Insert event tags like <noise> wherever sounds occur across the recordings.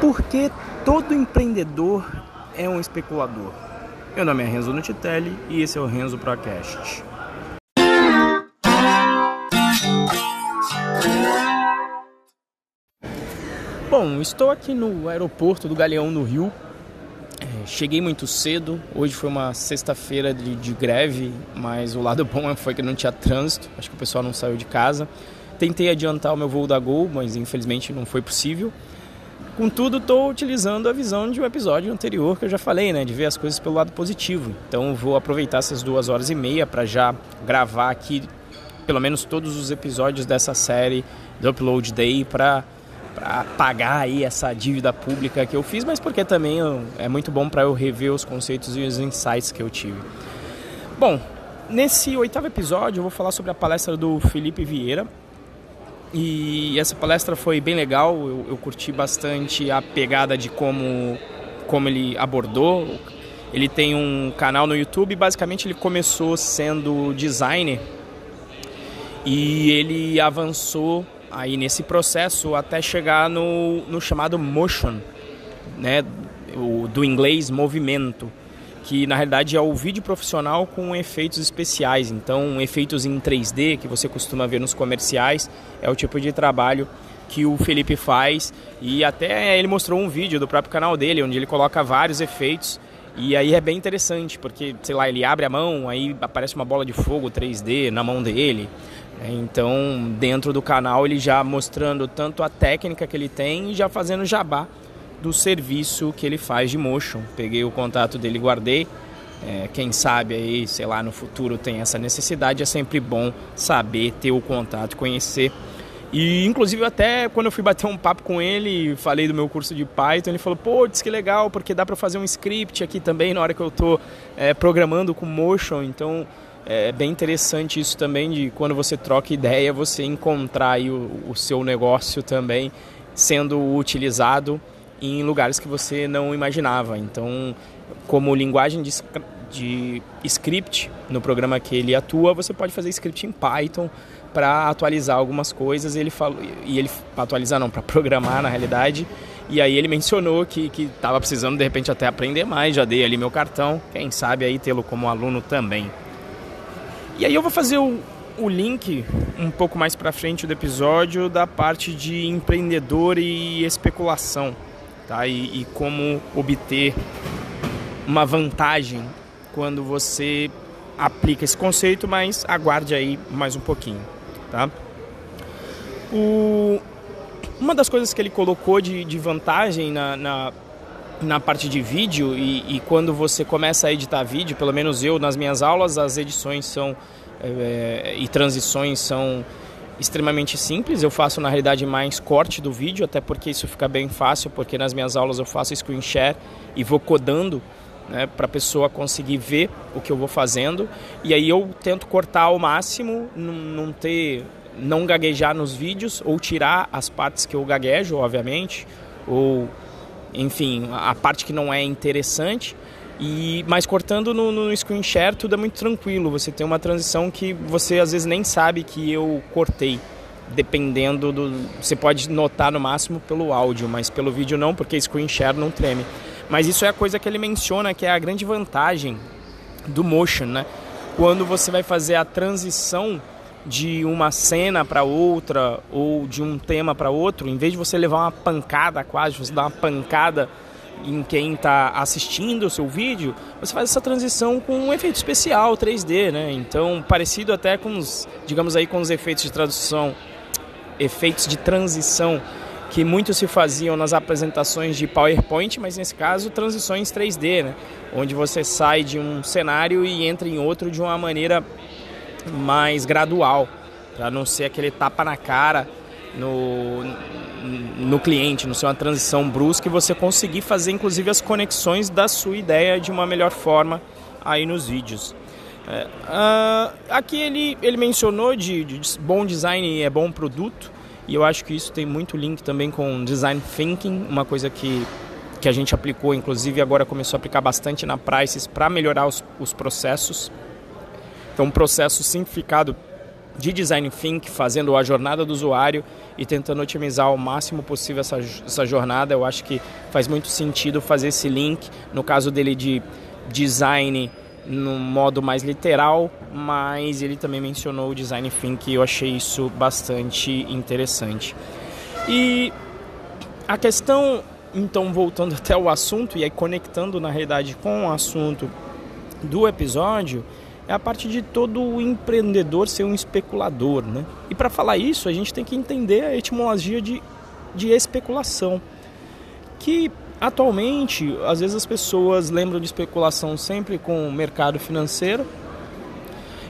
Porque todo empreendedor é um especulador. Meu nome é Renzo Nutitelli e esse é o Renzo Procast. Bom, estou aqui no aeroporto do Galeão no Rio. É, cheguei muito cedo. Hoje foi uma sexta-feira de, de, greve, mas o lado <laughs> bom foi que não tinha trânsito. Acho que o pessoal não saiu de casa. Tentei adiantar o meu voo da Gol, mas infelizmente não foi possível. Contudo, estou utilizando a visão de um episódio anterior que eu já falei, né? De ver as coisas pelo lado positivo. Então, vou aproveitar essas duas horas e meia para já gravar aqui pelo menos todos os episódios dessa série do Upload Day para pagar aí essa dívida pública que eu fiz, mas porque também eu, é muito bom para eu rever os conceitos e os insights que eu tive. Bom, nesse oitavo episódio eu vou falar sobre a palestra do Felipe Vieira, e essa palestra foi bem legal, eu, eu curti bastante a pegada de como, como ele abordou. Ele tem um canal no YouTube, basicamente ele começou sendo designer e ele avançou aí nesse processo até chegar no, no chamado motion, né, o, do inglês movimento que na realidade é o vídeo profissional com efeitos especiais. Então, efeitos em 3D que você costuma ver nos comerciais é o tipo de trabalho que o Felipe faz. E até ele mostrou um vídeo do próprio canal dele, onde ele coloca vários efeitos. E aí é bem interessante, porque, sei lá, ele abre a mão, aí aparece uma bola de fogo 3D na mão dele. Então, dentro do canal, ele já mostrando tanto a técnica que ele tem e já fazendo jabá do serviço que ele faz de motion. Peguei o contato dele guardei. É, quem sabe aí, sei lá, no futuro tem essa necessidade, é sempre bom saber, ter o contato, conhecer. E inclusive até quando eu fui bater um papo com ele, falei do meu curso de Python, ele falou, pô, que legal, porque dá para fazer um script aqui também na hora que eu estou é, programando com motion, então é bem interessante isso também de quando você troca ideia, você encontrar o, o seu negócio também sendo utilizado em lugares que você não imaginava. Então, como linguagem de, de script no programa que ele atua, você pode fazer script em Python para atualizar algumas coisas. Ele falou e ele atualizar não, para programar na realidade. E aí ele mencionou que que estava precisando de repente até aprender mais. Já dei ali meu cartão. Quem sabe aí tê-lo como aluno também. E aí eu vou fazer o, o link um pouco mais para frente do episódio da parte de empreendedor e especulação tá? E, e como obter uma vantagem quando você aplica esse conceito, mas aguarde aí mais um pouquinho, tá? O, uma das coisas que ele colocou de, de vantagem na, na, na, parte de vídeo e, e, quando você começa a editar vídeo, pelo menos eu nas minhas aulas, as edições são é, e transições são extremamente simples. Eu faço na realidade mais corte do vídeo, até porque isso fica bem fácil, porque nas minhas aulas eu faço screen share e vou codando né, para a pessoa conseguir ver o que eu vou fazendo. E aí eu tento cortar ao máximo, não ter, não gaguejar nos vídeos ou tirar as partes que eu gaguejo, obviamente, ou enfim, a parte que não é interessante e, mas cortando no, no screen share tudo é muito tranquilo. Você tem uma transição que você às vezes nem sabe que eu cortei. Dependendo do. Você pode notar no máximo pelo áudio, mas pelo vídeo não, porque screen share não treme. Mas isso é a coisa que ele menciona que é a grande vantagem do motion, né? Quando você vai fazer a transição de uma cena para outra ou de um tema para outro, em vez de você levar uma pancada quase, você dá uma pancada em quem está assistindo o seu vídeo, você faz essa transição com um efeito especial 3D, né? Então, parecido até com os, digamos aí, com os efeitos de tradução, efeitos de transição que muito se faziam nas apresentações de PowerPoint, mas nesse caso transições 3D, né? Onde você sai de um cenário e entra em outro de uma maneira mais gradual, para não ser aquele tapa na cara no, no cliente, no seu uma transição brusca e você conseguir fazer inclusive as conexões da sua ideia de uma melhor forma aí nos vídeos. É, uh, aqui ele, ele mencionou de, de, bom design é bom produto e eu acho que isso tem muito link também com design thinking, uma coisa que, que a gente aplicou, inclusive agora começou a aplicar bastante na Prices para melhorar os, os processos. Então, um processo simplificado de design think, fazendo a jornada do usuário e tentando otimizar ao máximo possível essa, essa jornada. Eu acho que faz muito sentido fazer esse link, no caso dele de design no modo mais literal, mas ele também mencionou o design think e eu achei isso bastante interessante. E a questão, então, voltando <laughs> até o assunto e aí conectando na realidade com o assunto do episódio, é a parte de todo empreendedor ser um especulador, né? E para falar isso, a gente tem que entender a etimologia de, de especulação, que atualmente, às vezes as pessoas lembram de especulação sempre com o mercado financeiro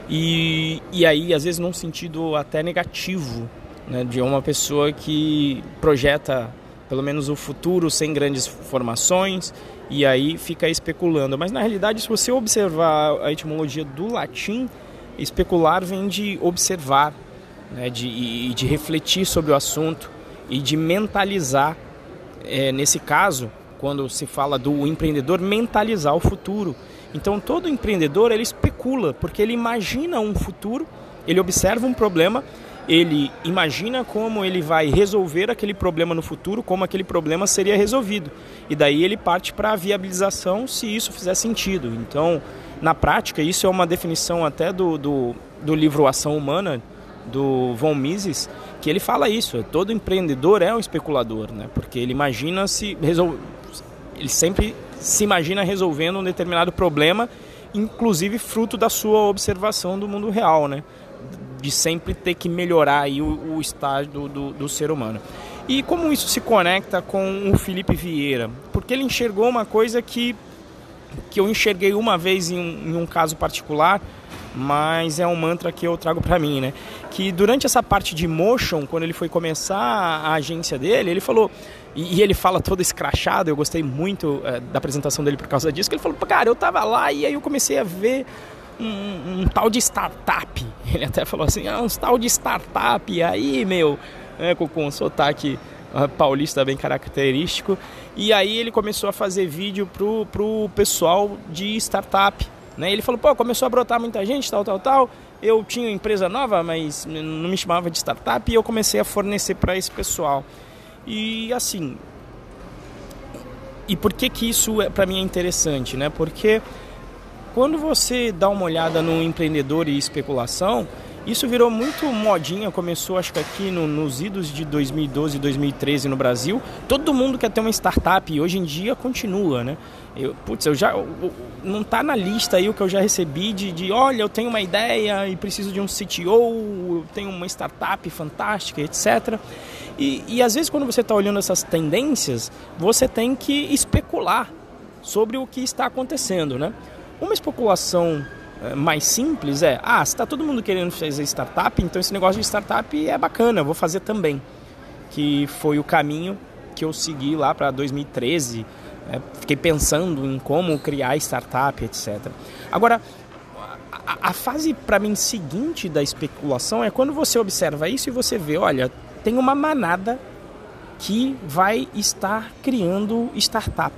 e, e aí, às vezes, num sentido até negativo, né? De uma pessoa que projeta pelo menos o futuro sem grandes formações e aí fica especulando. Mas na realidade, se você observar a etimologia do latim, especular vem de observar, né, de, de refletir sobre o assunto e de mentalizar. É, nesse caso, quando se fala do empreendedor, mentalizar o futuro. Então todo empreendedor ele especula porque ele imagina um futuro, ele observa um problema ele imagina como ele vai resolver aquele problema no futuro, como aquele problema seria resolvido. E daí ele parte para a viabilização se isso fizer sentido. Então, na prática, isso é uma definição até do, do, do livro Ação Humana, do Von Mises, que ele fala isso. Todo empreendedor é um especulador, né? porque ele imagina se resol... ele sempre se imagina resolvendo um determinado problema, inclusive fruto da sua observação do mundo real, né? De sempre ter que melhorar aí o, o estágio do, do, do, ser humano. E como isso se conecta com o Felipe Vieira? Porque ele enxergou uma coisa que, que eu enxerguei uma vez em um, em um caso particular, mas é um mantra que eu trago para mim, né? Que durante essa parte de motion, quando ele foi começar a agência dele, ele falou e, ele fala todo escrachado. Eu gostei muito é, da apresentação dele por causa disso. Que ele falou, cara, eu tava lá e aí eu comecei a ver um, um, tal de startup. <laughs> Ele até falou assim, ah, um tal de startup. aí, meu, né, com, com um sotaque uh, paulista bem característico. E aí ele começou a fazer vídeo pro, pro pessoal de startup. Né? Ele falou, pô, começou a brotar muita gente, tal, tal, tal. Eu tinha empresa nova, mas não me chamava de startup e eu comecei a fornecer para esse pessoal. E assim, e por que que isso é, para mim é interessante, né? Porque quando você dá uma olhada no empreendedor e especulação, isso virou muito modinha, começou acho que aqui no, nos idos de 2012 e 2013 no Brasil. Todo mundo quer ter uma startup e hoje em dia continua, né? Eu, putz, eu já eu, não tá na lista aí o que eu já recebi de, de olha, eu tenho uma ideia e preciso de um CTO, eu tenho uma startup fantástica, etc. E, e às vezes quando você está olhando essas tendências, você tem que especular sobre o que está acontecendo, né? Uma especulação eh, mais simples é: ah, se está todo mundo querendo fazer startup, então esse negócio de startup é bacana, vou fazer também. Que foi o caminho que eu segui lá para 2013. Né? Fiquei pensando em como criar startup, etc. Agora, a, a fase para mim seguinte da especulação é quando você observa isso e você vê: olha, tem uma manada que vai estar criando startup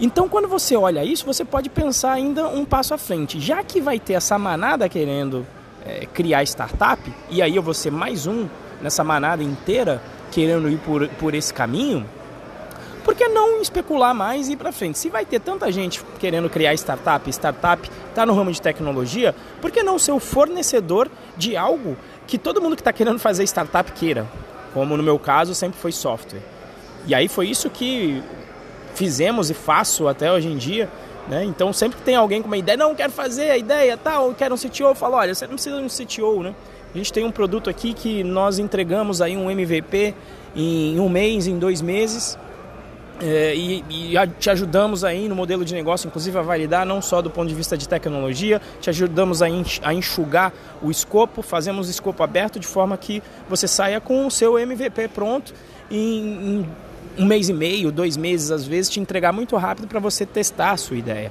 então, quando você olha isso, você pode pensar ainda um passo à frente. Já que vai ter essa manada querendo é, criar startup, e aí eu vou ser mais um nessa manada inteira querendo ir por, por esse caminho, por que não especular mais e ir para frente? Se vai ter tanta gente querendo criar startup, startup está no ramo de tecnologia, por que não ser o fornecedor de algo que todo mundo que está querendo fazer startup queira? Como no meu caso sempre foi software. E aí foi isso que fizemos e faço até hoje em dia. Né? Então, sempre que tem alguém com uma ideia, não, quero fazer a ideia, tal, tá, quero um CTO, eu falo, olha, você não precisa de um CTO, né? A gente tem um produto aqui que nós entregamos aí um MVP em um mês, em dois meses, é, e, e, te ajudamos aí no modelo de negócio, inclusive a validar, não só do ponto de vista de tecnologia, te ajudamos a, a enxugar o escopo, fazemos escopo aberto de forma que você saia com o seu MVP pronto em, em um mês e meio, dois meses às vezes, te entregar muito rápido para você testar a sua ideia.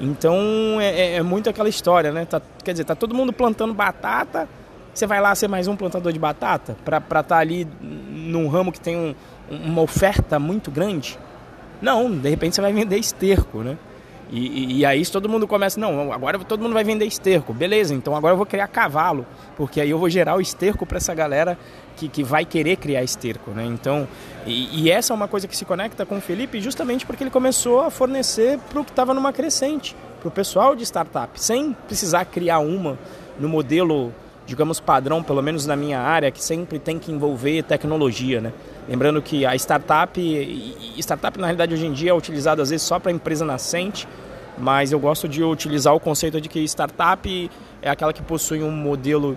Então é, é, é, muito aquela história, né? Tá, quer dizer, tá todo mundo plantando batata, você vai lá ser mais um plantador de batata para estar tá ali num ramo que tem um, uma oferta muito grande? Não, de repente você vai vender esterco, né? E, e, aí todo mundo começa, não, agora todo mundo vai vender esterco, beleza, então agora eu vou criar cavalo, porque aí eu vou gerar o esterco para essa galera que, que vai querer criar esterco, né? Então, e, e, essa é uma coisa que se conecta com o Felipe justamente porque ele começou a fornecer para o que estava numa crescente, para o pessoal de startup, sem precisar criar uma no modelo, digamos, padrão, pelo menos na minha área, que sempre tem que envolver tecnologia, né? Lembrando que a startup, startup na realidade hoje em dia é utilizada às vezes só para empresa nascente, mas eu gosto de utilizar o conceito de que startup é aquela que possui um modelo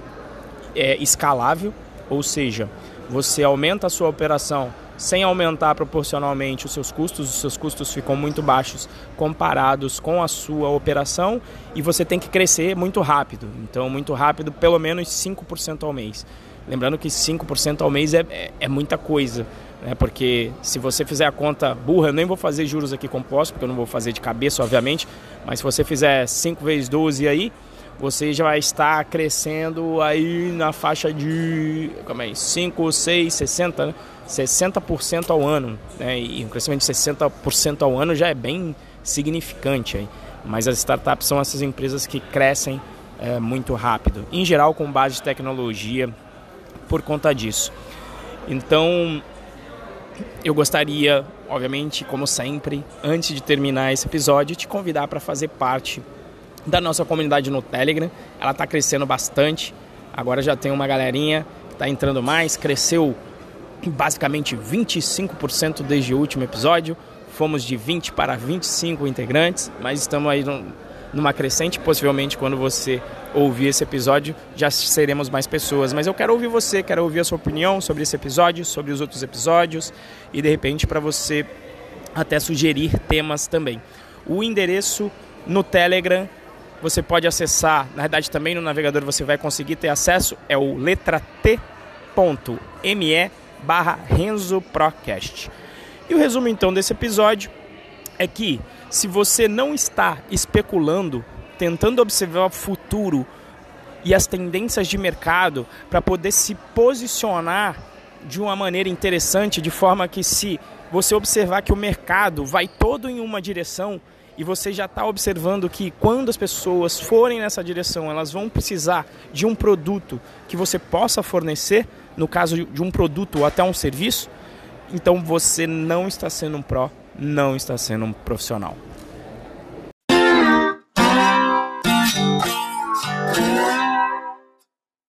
é, escalável, ou seja, você aumenta a sua operação sem aumentar proporcionalmente os seus custos, os seus custos ficam muito baixos comparados com a sua operação e você tem que crescer muito rápido. Então, muito rápido, pelo menos 5% ao mês. Lembrando que 5% ao mês é, é, é, muita coisa, né? porque se você fizer a conta burra, eu nem vou fazer juros aqui compostos, porque eu não vou fazer de cabeça, obviamente, mas se você fizer 5 vezes 12 aí, você já vai estar crescendo aí na faixa de como é, 5, 6, 60, né? 60% ao ano. Né? E um crescimento de 60% ao ano já é bem significante. Aí. Mas as startups são essas empresas que crescem é, muito rápido, em geral com base de tecnologia, por conta disso. Então, eu gostaria, obviamente, como sempre, antes de terminar esse episódio, te convidar para fazer parte da nossa comunidade no Telegram. Ela está crescendo bastante. Agora já tem uma galerinha que está entrando mais. Cresceu basicamente 25% desde o último episódio. Fomos de 20 para 25 integrantes, mas estamos aí numa crescente. Possivelmente, quando você ouvir esse episódio, já seremos mais pessoas. Mas eu quero ouvir você, quero ouvir a sua opinião sobre esse episódio, sobre os outros episódios e de repente para você até sugerir temas também. O endereço no Telegram você pode acessar, na verdade também no navegador você vai conseguir ter acesso, é o letra t.me barra Renzo Procast. E o resumo então desse episódio é que se você não está especulando tentando observar o futuro e as tendências de mercado para poder se posicionar de uma maneira interessante, de forma que se você observar que o mercado vai todo em uma direção e você já está observando que quando as pessoas forem nessa direção, elas vão precisar de um produto que você possa fornecer, no caso de um produto ou até um serviço, então você não está sendo um pró, não está sendo um profissional.